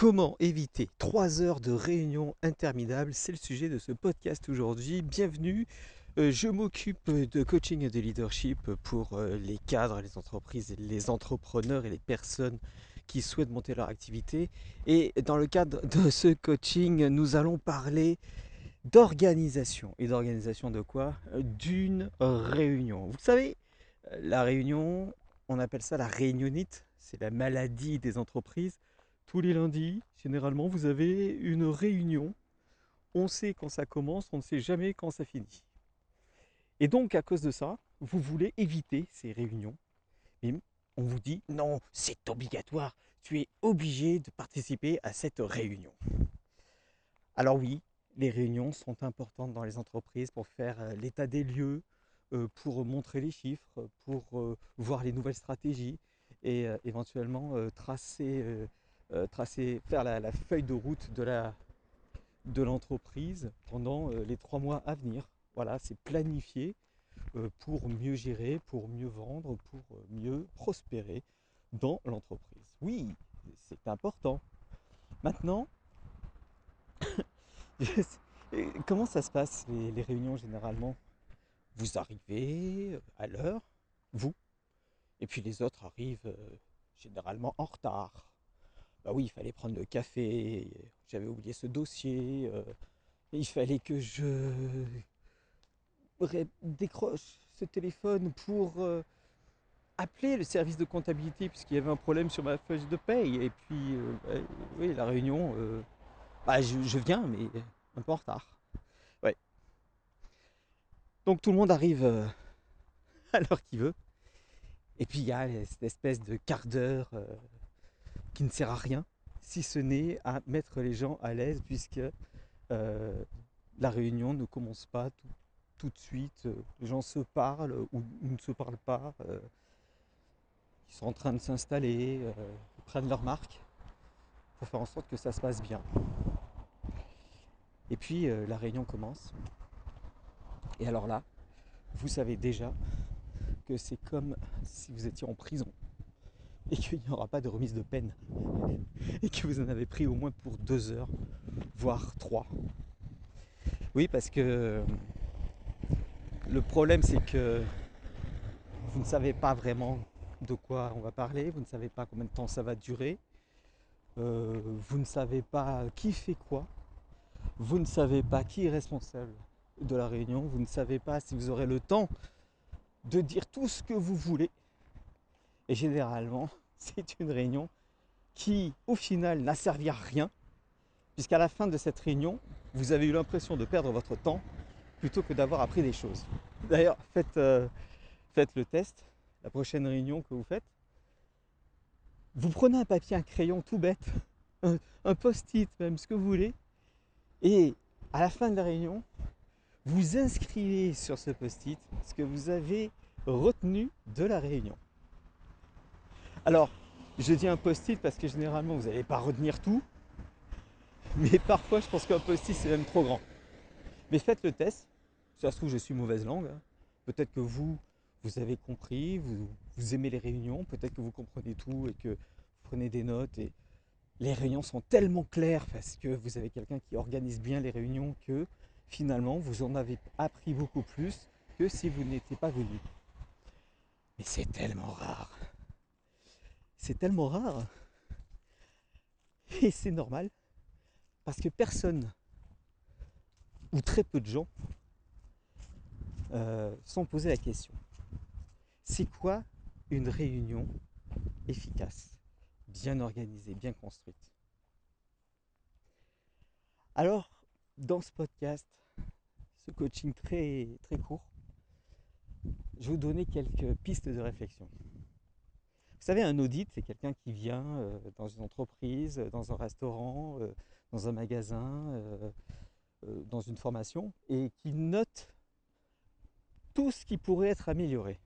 Comment éviter 3 heures de réunion interminable C'est le sujet de ce podcast aujourd'hui. Bienvenue. Euh, je m'occupe de coaching et de leadership pour euh, les cadres, les entreprises, les entrepreneurs et les personnes qui souhaitent monter leur activité. Et dans le cadre de ce coaching, nous allons parler d'organisation. Et d'organisation de quoi? D'une réunion. Vous savez, la réunion, on appelle ça la réunionnite. C'est la maladie des entreprises tous les lundis, généralement, vous avez une réunion. On sait quand ça commence, on ne sait jamais quand ça finit. Et donc, à cause de ça, vous voulez éviter ces réunions. Mais on vous dit, non, c'est obligatoire, tu es obligé de participer à cette réunion. Alors oui, les réunions sont importantes dans les entreprises pour faire euh, l'état des lieux, euh, pour montrer les chiffres, pour euh, voir les nouvelles stratégies et éventuellement tracer euh, tracer, faire la, feuille de route de la de l'entreprise pendant euh, les trois mois à venir. Voilà, c'est planifié euh, pour mieux gérer, pour mieux vendre, pour mieux prospérer dans l'entreprise. Oui, c'est important. Maintenant, comment ça se passe les, réunions généralement? Vous arrivez à l'heure, vous, et puis les autres arrivent généralement en retard bah oui, il fallait prendre le café, j'avais oublié ce dossier, euh, il fallait que je décroche ce téléphone pour euh, appeler le service de comptabilité puisqu'il y avait un problème sur ma feuille de paye. Et puis, euh, bah, oui, la réunion, bah, je, viens, mais un peu en retard. Donc tout le monde arrive à l'heure qu'il veut. Et puis il y a cette espèce de quart d'heure qui ne sert à rien, si ce n'est à mettre les gens à l'aise, puisque euh, la réunion ne commence pas tout, de suite. Les gens se parlent ou, ne se parlent pas. Euh, ils sont en train de s'installer, euh, ils prennent leur marque pour faire en sorte que ça se passe bien. Et puis la réunion commence. Et alors là, vous savez déjà que c'est comme si vous étiez en prison et qu'il n'y aura pas de remise de peine. Et que vous en avez pris au moins pour deux heures, voire trois. Oui, parce que le problème c'est que vous ne savez pas vraiment de quoi on va parler, vous ne savez pas combien de temps ça va durer, euh, vous ne savez pas qui fait quoi, vous ne savez pas qui est responsable de la réunion, vous ne savez pas si vous aurez le temps de dire tout ce que vous voulez. Et généralement, c'est une réunion qui, au final, n'a servi à rien, puisqu'à la fin de cette réunion, vous avez eu l'impression de perdre votre temps plutôt que d'avoir appris des choses. D'ailleurs, faites, euh, le test, la prochaine réunion que vous faites. Vous prenez un papier, un crayon tout bête, un post-it, même ce que vous voulez, et à la fin de la réunion, vous inscrivez sur ce post-it ce que vous avez retenu de la réunion. Alors, je dis un post-it parce que généralement, vous n'allez pas retenir tout. Mais parfois, je pense qu'un post-it, c'est même trop grand. Mais faites le test. Ça se trouve, je suis mauvaise langue. Hein. Peut-être que vous, vous avez compris, vous, vous aimez les réunions. Peut-être que vous comprenez tout et que vous prenez des notes. Et les réunions sont tellement claires parce que vous avez quelqu'un qui organise bien les réunions que finalement, vous en avez appris beaucoup plus que si vous n'étiez pas venu. Mais c'est tellement rare c'est tellement rare. Et c'est normal. Parce que personne, ou très peu de gens, euh, sont posés la question. C'est quoi une réunion efficace, bien organisée, bien construite? Alors, dans ce podcast, ce coaching très, très court, je vais vous donner quelques pistes de réflexion. Vous savez, un audit, c'est quelqu'un qui vient euh, dans une entreprise, euh, dans un restaurant, euh, dans un magasin, dans une formation, et qui note tout ce qui pourrait être amélioré.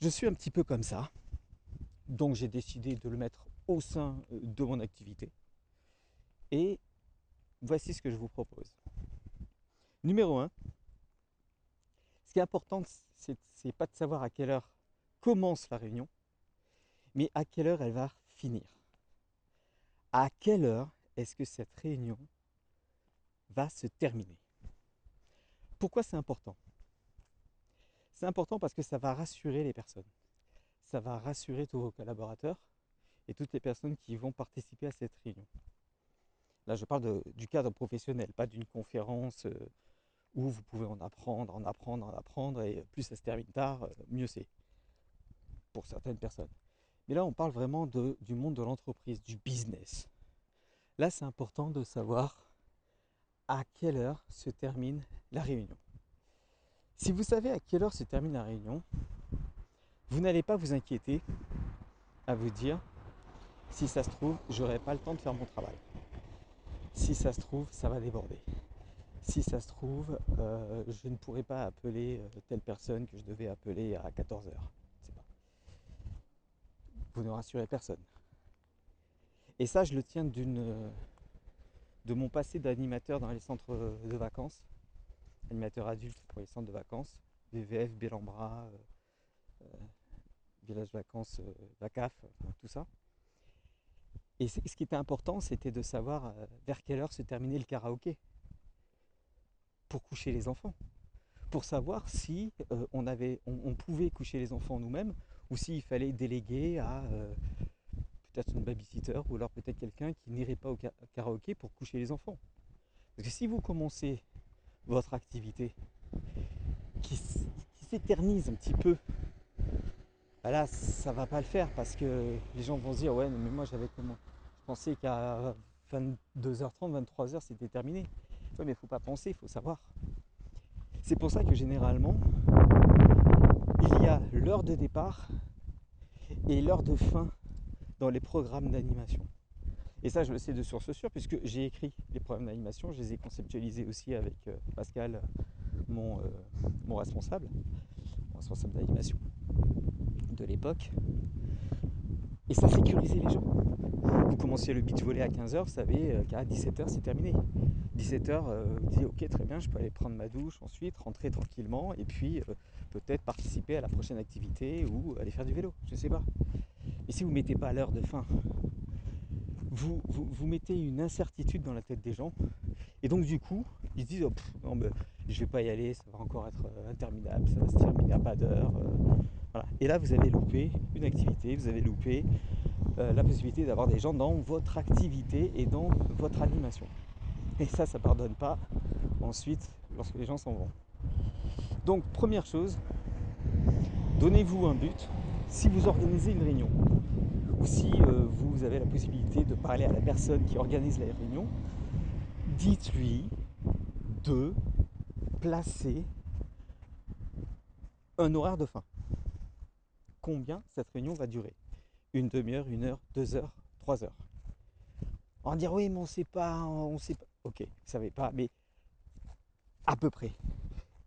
Je suis un petit peu comme ça, donc j'ai décidé de le mettre au sein de mon activité. Et voici ce que je vous propose. Numéro 1, ce qui est important, c'est pas de savoir à quelle heure commence la réunion, mais à quelle heure elle va finir? à quelle heure est-ce que cette réunion va se terminer? Pourquoi c'est important? C'est important parce que ça va rassurer les personnes. Ça va rassurer tous vos collaborateurs et toutes les personnes qui vont participer à cette réunion. Là, je parle du cadre professionnel, pas d'une conférence euh, où vous pouvez en apprendre, en apprendre, en apprendre, et plus ça se termine tard, euh, mieux c'est, certaines personnes. Mais là, on parle vraiment du monde de l'entreprise, du business. Là, c'est important de savoir à quelle heure se termine la réunion. Si vous savez à quelle heure se termine la réunion, vous n'allez pas vous inquiéter à vous dire si ça se trouve, j'aurai pas le temps de faire mon travail. Si ça se trouve, ça va déborder. Si ça se trouve, euh, je ne pourrai pas appeler euh, telle personne que je devais appeler à 14h. Vous ne rassurez personne. Et ça, je le tiens d'une de mon passé d'animateur dans les centres de vacances, animateur adulte pour les centres de vacances, VVF, Bélambra, euh, Village Vacances, VACAF, tout ça. Et ce qui était important, c'était de savoir euh, vers quelle heure se terminait le karaoké pour coucher les enfants. Pour savoir si euh, on, pouvait coucher les enfants nous-mêmes ou s'il fallait déléguer à euh, peut-être une babysitter ou alors peut-être quelqu'un qui n'irait pas au karaoké pour coucher les enfants. Parce que si vous commencez votre activité qui, s'éternise un petit peu, bah là ça va pas le faire parce que les gens vont se dire ouais mais moi j'avais comment pensais qu'à 22h30, 23h, c'était terminé. Oui, mais faut pas penser, il faut savoir. C'est pour ça que généralement, il y a l'heure de départ et l'heure de fin dans les programmes d'animation. Et ça, je le sais de source sûre, puisque j'ai écrit les programmes d'animation, je les ai conceptualisés aussi avec euh, Pascal, mon, euh, mon responsable, mon responsable d'animation de l'époque. Et ça sécurisait les gens. Vous commenciez le beach volley à 15h, vous savez euh, qu'à 17h c'est terminé. 17h, euh, vous dites ok très bien, je peux aller prendre ma douche ensuite, rentrer tranquillement et puis peut-être participer à la prochaine activité ou aller faire du vélo, je ne sais pas. Et si vous ne mettez pas l'heure de fin, vous, vous, mettez une incertitude dans la tête des gens et donc du coup ils se disent oh, non mais je vais pas y aller, ça va encore être interminable, ça va se terminer à pas d'heure. Et là, vous avez loupé une activité, vous avez loupé euh, la possibilité d'avoir des gens dans votre activité et dans votre animation. Et ça, ça ne pardonne pas ensuite lorsque les gens s'en vont. Donc, première chose, donnez-vous un but. Si vous organisez une réunion, ou si euh, vous avez la possibilité de parler à la personne qui organise la réunion, dites-lui de placer un horaire de fin combien cette réunion va durer? Une demi-heure, une heure, deux heures, trois heures. Va dire oui, mais on ne sait pas, on sait pas. Ok, vous ne savez pas, mais à peu près.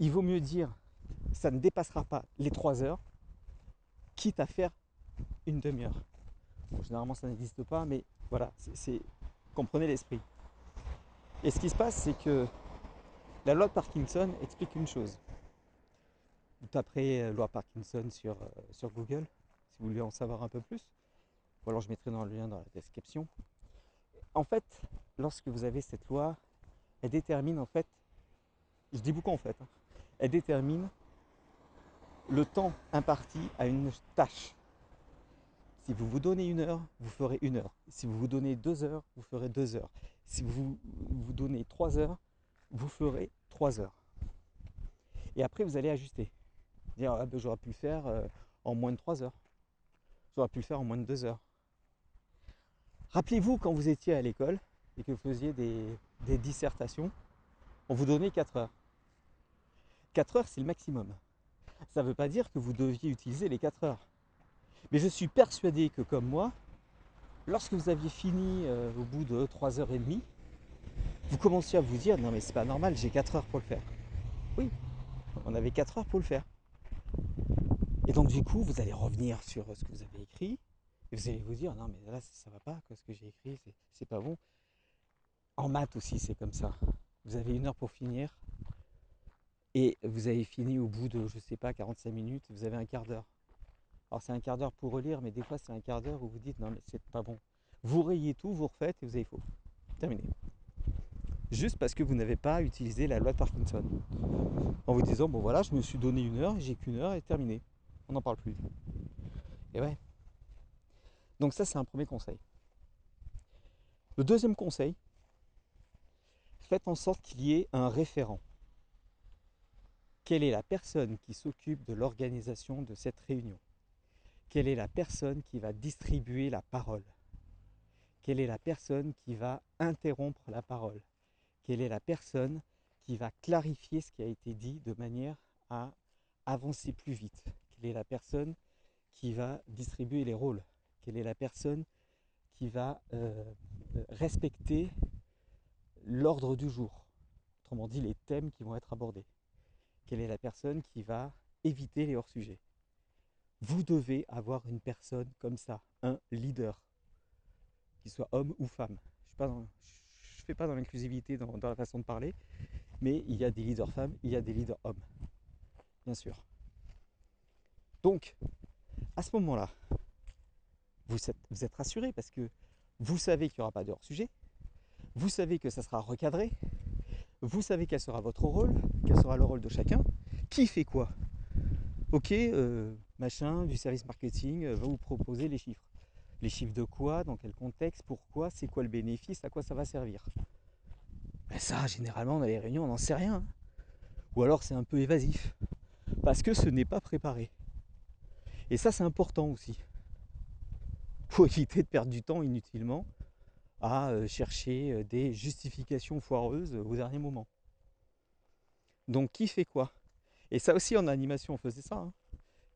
Il vaut mieux dire ça ne dépassera pas les trois heures, quitte à faire une demi-heure. généralement ça n'existe pas, mais voilà, comprenez l'esprit. Et ce qui se passe, c'est que la loi de Parkinson explique une chose vous taperez euh, loi Parkinson sur, euh, sur Google si vous voulez en savoir un peu plus. Ou alors je mettrai dans le lien dans la description. En fait, lorsque vous avez cette loi, elle détermine en fait, je dis beaucoup en fait, hein, elle détermine le temps imparti à une tâche. Si vous vous donnez une heure, vous ferez une heure. Si vous vous donnez deux heures, vous ferez deux heures. Si vous vous donnez trois heures, vous ferez trois heures. Et après, vous allez ajuster. Ah, ben, j'aurais pu le faire euh, en moins de 3 heures. J'aurais pu le faire en moins de 2 heures. Rappelez-vous quand vous étiez à l'école et que vous faisiez des, dissertations, on vous donnait 4 heures. 4 heures, c'est le maximum. Ça ne veut pas dire que vous deviez utiliser les 4 heures. Mais je suis persuadé que comme moi, lorsque vous aviez fini euh, au bout de 3 heures et demie, vous commenciez à vous dire non mais c'est pas normal, j'ai 4 heures pour le faire. Oui, on avait 4 heures pour le faire. Et donc du coup, vous allez revenir sur ce que vous avez écrit et vous allez vous dire non mais là ça va pas, ce que j'ai écrit, c'est pas bon. En maths aussi c'est comme ça. Vous avez une heure pour finir et vous avez fini au bout de je sais pas 45 minutes, vous avez un quart d'heure. Alors c'est un quart d'heure pour relire, mais des fois c'est un quart d'heure où vous dites non mais c'est pas bon. Vous rayez tout, vous refaites et vous avez faux. Terminé. Juste parce que vous n'avez pas utilisé la loi de Parkinson. En vous disant, bon voilà, je me suis donné une heure, j'ai qu'une heure et terminé. On n'en parle plus. Et ouais. Donc ça, c'est un premier conseil. Le deuxième conseil, faites en sorte qu'il y ait un référent. Quelle est la personne qui s'occupe de l'organisation de cette réunion? Quelle est la personne qui va distribuer la parole? Quelle est la personne qui va interrompre la parole? Quelle est la personne qui va clarifier ce qui a été dit de manière à avancer plus vite? Quelle est la personne qui va distribuer les rôles? Quelle est la personne qui va euh, respecter l'ordre du jour? Autrement dit, les thèmes qui vont être abordés quelle est la personne qui va éviter les hors-sujets. Vous devez avoir une personne comme ça, un leader, qu'il soit homme ou femme. Je ne fais pas dans l'inclusivité dans, la façon de parler, mais il y a des leaders femmes, il y a des leaders hommes, bien sûr. Donc, à ce moment-là, vous êtes, vous êtes rassuré parce que vous savez qu'il n'y aura pas de hors-sujet, vous savez que ça sera recadré, vous savez quel sera votre rôle, quel sera le rôle de chacun, qui fait quoi? Ok, euh, machin du service marketing euh, va vous proposer les chiffres. Les chiffres de quoi, dans quel contexte, pourquoi, c'est quoi le bénéfice, à quoi ça va servir? Ben ça, généralement, dans les réunions, on n'en sait rien. Ou alors c'est un peu évasif. Parce que ce n'est pas préparé. Et ça, c'est important aussi. Faut éviter de perdre du temps inutilement à euh, chercher euh, des justifications foireuses au dernier moment. Donc qui fait quoi? Et ça aussi en animation on faisait ça. Hein.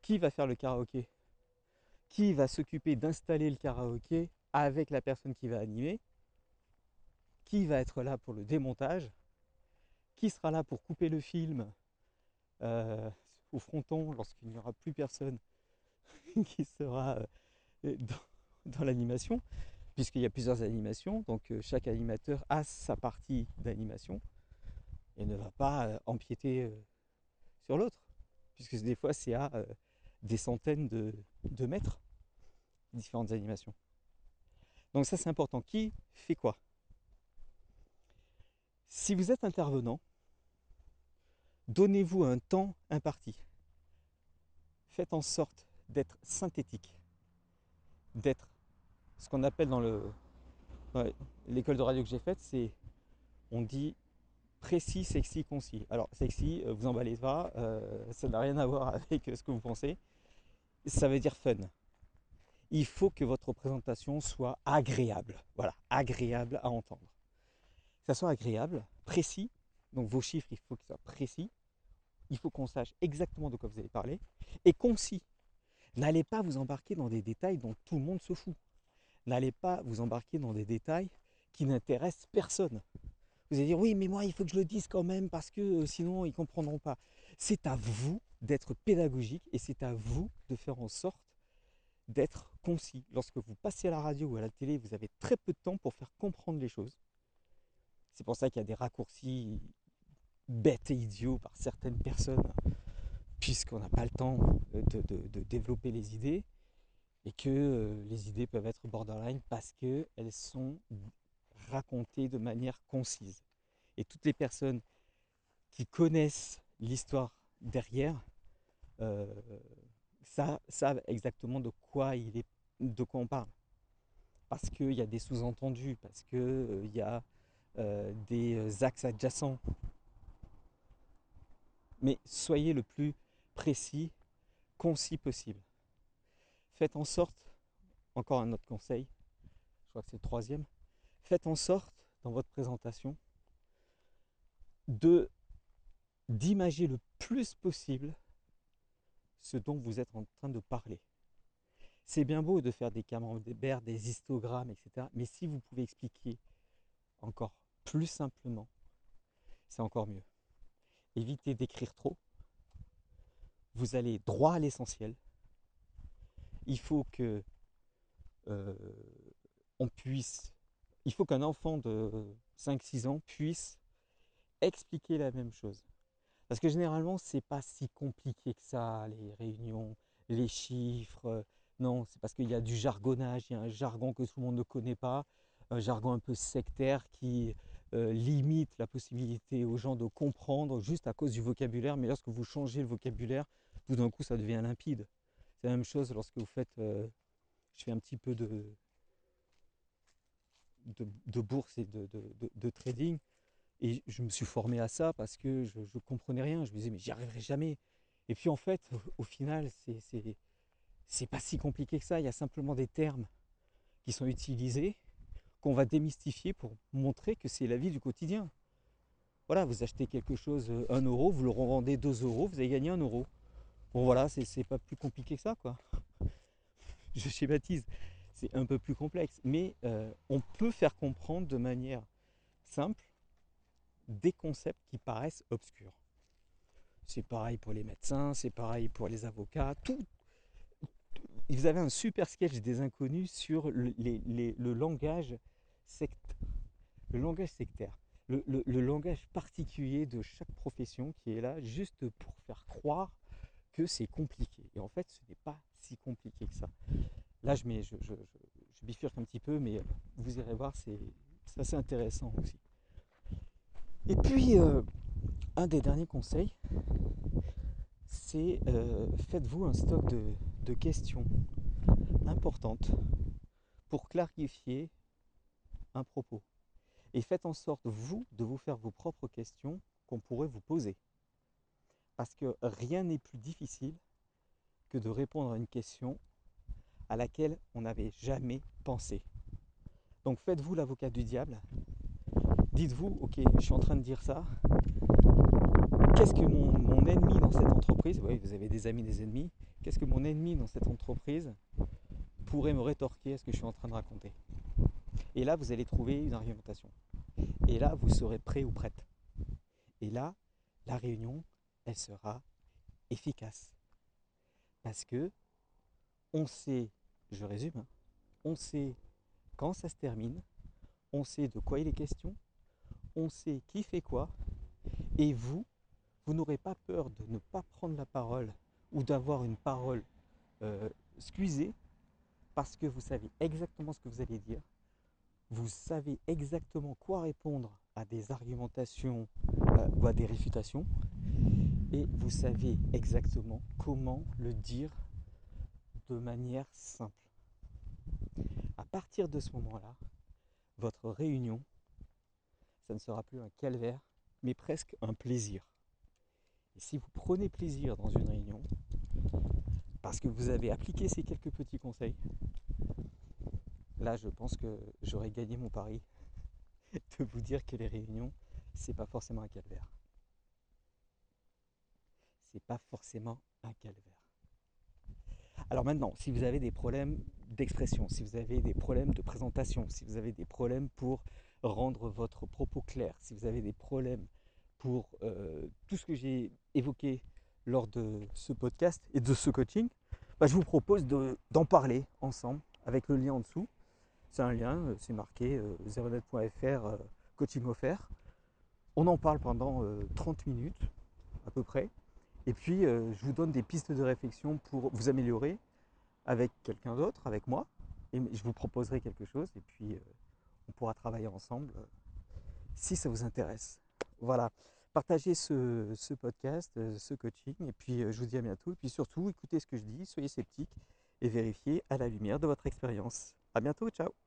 Qui va faire le karaoké? Qui va s'occuper d'installer le karaoké avec la personne qui va animer? Qui va être là pour le démontage? Qui sera là pour couper le film euh, au fronton lorsqu'il n'y aura plus personne qui sera dans l'animation? Puisqu'il y a plusieurs animations, donc euh, chaque animateur a sa partie d'animation et ne va pas euh, empiéter euh, sur l'autre, puisque des fois c'est à des centaines de, de mètres, différentes animations. Donc ça c'est important. Qui fait quoi? Si vous êtes intervenant, donnez-vous un temps imparti. Faites en sorte d'être synthétique, d'être ce qu'on appelle dans le l'école de radio que j'ai faite, c'est on dit précis, sexy, concis. Alors sexy, euh, vous emballez pas, euh, ça n'a rien à voir avec ce que vous pensez. Ça veut dire fun. Il faut que votre présentation soit agréable. Voilà, agréable à entendre. Que ça soit agréable, précis. Donc vos chiffres, il faut qu'ils soient précis. Il faut qu'on sache exactement de quoi vous allez parler. Et concis. N'allez pas vous embarquer dans des détails dont tout le monde se fout n'allez pas vous embarquer dans des détails qui n'intéressent personne. Vous allez dire oui, mais moi il faut que je le dise quand même parce que euh, sinon ils ne comprendront pas. C'est à vous d'être pédagogique et c'est à vous de faire en sorte d'être concis. Lorsque vous passez à la radio ou à la télé, vous avez très peu de temps pour faire comprendre les choses. C'est pour ça qu'il y a des raccourcis bêtes et idiots par certaines personnes, puisqu'on n'a pas le temps de développer les idées et que euh, les idées peuvent être borderline parce qu'elles sont racontées de manière concise. Et toutes les personnes qui connaissent l'histoire derrière euh, savent, exactement de quoi, il est, de quoi on parle. Parce qu'il y a des sous-entendus, parce qu'il euh, y a des axes adjacents. Mais soyez le plus précis, concis possible faites en sorte, encore un autre conseil, je crois que c'est le troisième, faites en sorte dans votre présentation de d'imager le plus possible ce dont vous êtes en train de parler. C'est bien beau de faire des camemberts, des histogrammes, etc. Mais si vous pouvez expliquer encore plus simplement, c'est encore mieux. Évitez d'écrire trop. Vous allez droit à l'essentiel il faut que euh, on puisse, il faut qu'un enfant de 5-6 ans puisse expliquer la même chose. Parce que généralement, c'est pas si compliqué que ça, les réunions, les chiffres, Non, c'est parce qu'il y a du jargonnage, il y a un jargon que tout le monde ne connaît pas, un jargon un peu sectaire qui euh, limite la possibilité aux gens de comprendre juste à cause du vocabulaire. Mais lorsque vous changez le vocabulaire, tout d'un coup, ça devient limpide. C'est la même chose lorsque vous faites. Euh, je fais un petit peu de, de, bourse et de, trading. Et je me suis formé à ça parce que je ne comprenais rien. Je me disais, mais j'y arriverai jamais. Et puis en fait, au, final, c'est pas si compliqué que ça. Il y a simplement des termes qui sont utilisés qu'on va démystifier pour montrer que c'est la vie du quotidien. Voilà, vous achetez quelque chose 1 euh, euro, vous le revendez 2 euros, vous avez gagné 1 euro. Bon voilà, c'est pas plus compliqué que ça quoi. Je schématise, c'est un peu plus complexe, mais euh, on peut faire comprendre de manière simple des concepts qui paraissent obscurs. C'est pareil pour les médecins, c'est pareil pour les avocats, tout. Vous avez un super sketch des inconnus sur le, langage le langage sectaire, le, le, langage particulier de chaque profession qui est là juste pour faire croire que c'est compliqué. Et en fait, ce n'est pas si compliqué que ça. Là, je, mets, je, je, bifurque un petit peu, mais vous irez voir, c'est assez intéressant aussi. Et puis, euh, un des derniers conseils, c'est euh, faites-vous un stock de, questions importantes pour clarifier un propos. Et faites en sorte, vous, de vous faire vos propres questions qu'on pourrait vous poser. Parce que rien n'est plus difficile que de répondre à une question à laquelle on n'avait jamais pensé. Donc faites-vous l'avocat du diable. Dites-vous, ok, je suis en train de dire ça, qu'est-ce que mon, ennemi dans cette entreprise, oui, vous avez des amis, des ennemis, qu'est-ce que mon ennemi dans cette entreprise pourrait me rétorquer à ce que je suis en train de raconter? Et là, vous allez trouver une argumentation. Et là, vous serez prêt ou prête. Et là, la réunion, elle sera efficace. Parce que on sait, je résume, hein, on sait quand ça se termine, on sait de quoi il est question, on sait qui fait quoi, et vous, vous n'aurez pas peur de ne pas prendre la parole ou d'avoir une parole euh, parce que vous savez exactement ce que vous allez dire, vous savez exactement quoi répondre à des argumentations euh, ou à des réfutations, et vous savez exactement comment le dire de manière simple. À partir de ce moment-là, votre réunion, ça ne sera plus un calvaire, mais presque un plaisir. Et si vous prenez plaisir dans une réunion, parce que vous avez appliqué ces quelques petits conseils, là je pense que j'aurais gagné mon pari de vous dire que les réunions, c'est pas forcément un calvaire. C'est pas forcément un calvaire. Alors maintenant, si vous avez des problèmes d'expression, si vous avez des problèmes de présentation, si vous avez des problèmes pour rendre votre propos clair, si vous avez des problèmes pour euh, tout ce que j'ai évoqué lors de ce podcast et de ce coaching, bah, je vous propose d'en parler ensemble avec le lien en dessous. C'est un lien, euh, c'est marqué euh, zeronet.fr coaching offert. On en parle pendant 30 minutes à peu près. Et puis, je vous donne des pistes de réflexion pour vous améliorer avec quelqu'un d'autre, avec moi. Et je vous proposerai quelque chose. Et puis, on pourra travailler ensemble si ça vous intéresse. Voilà, partagez ce, podcast, euh, ce coaching, et puis euh, je vous dis à bientôt. Et puis surtout, écoutez ce que je dis, soyez sceptiques et vérifiez à la lumière de votre expérience. À bientôt, ciao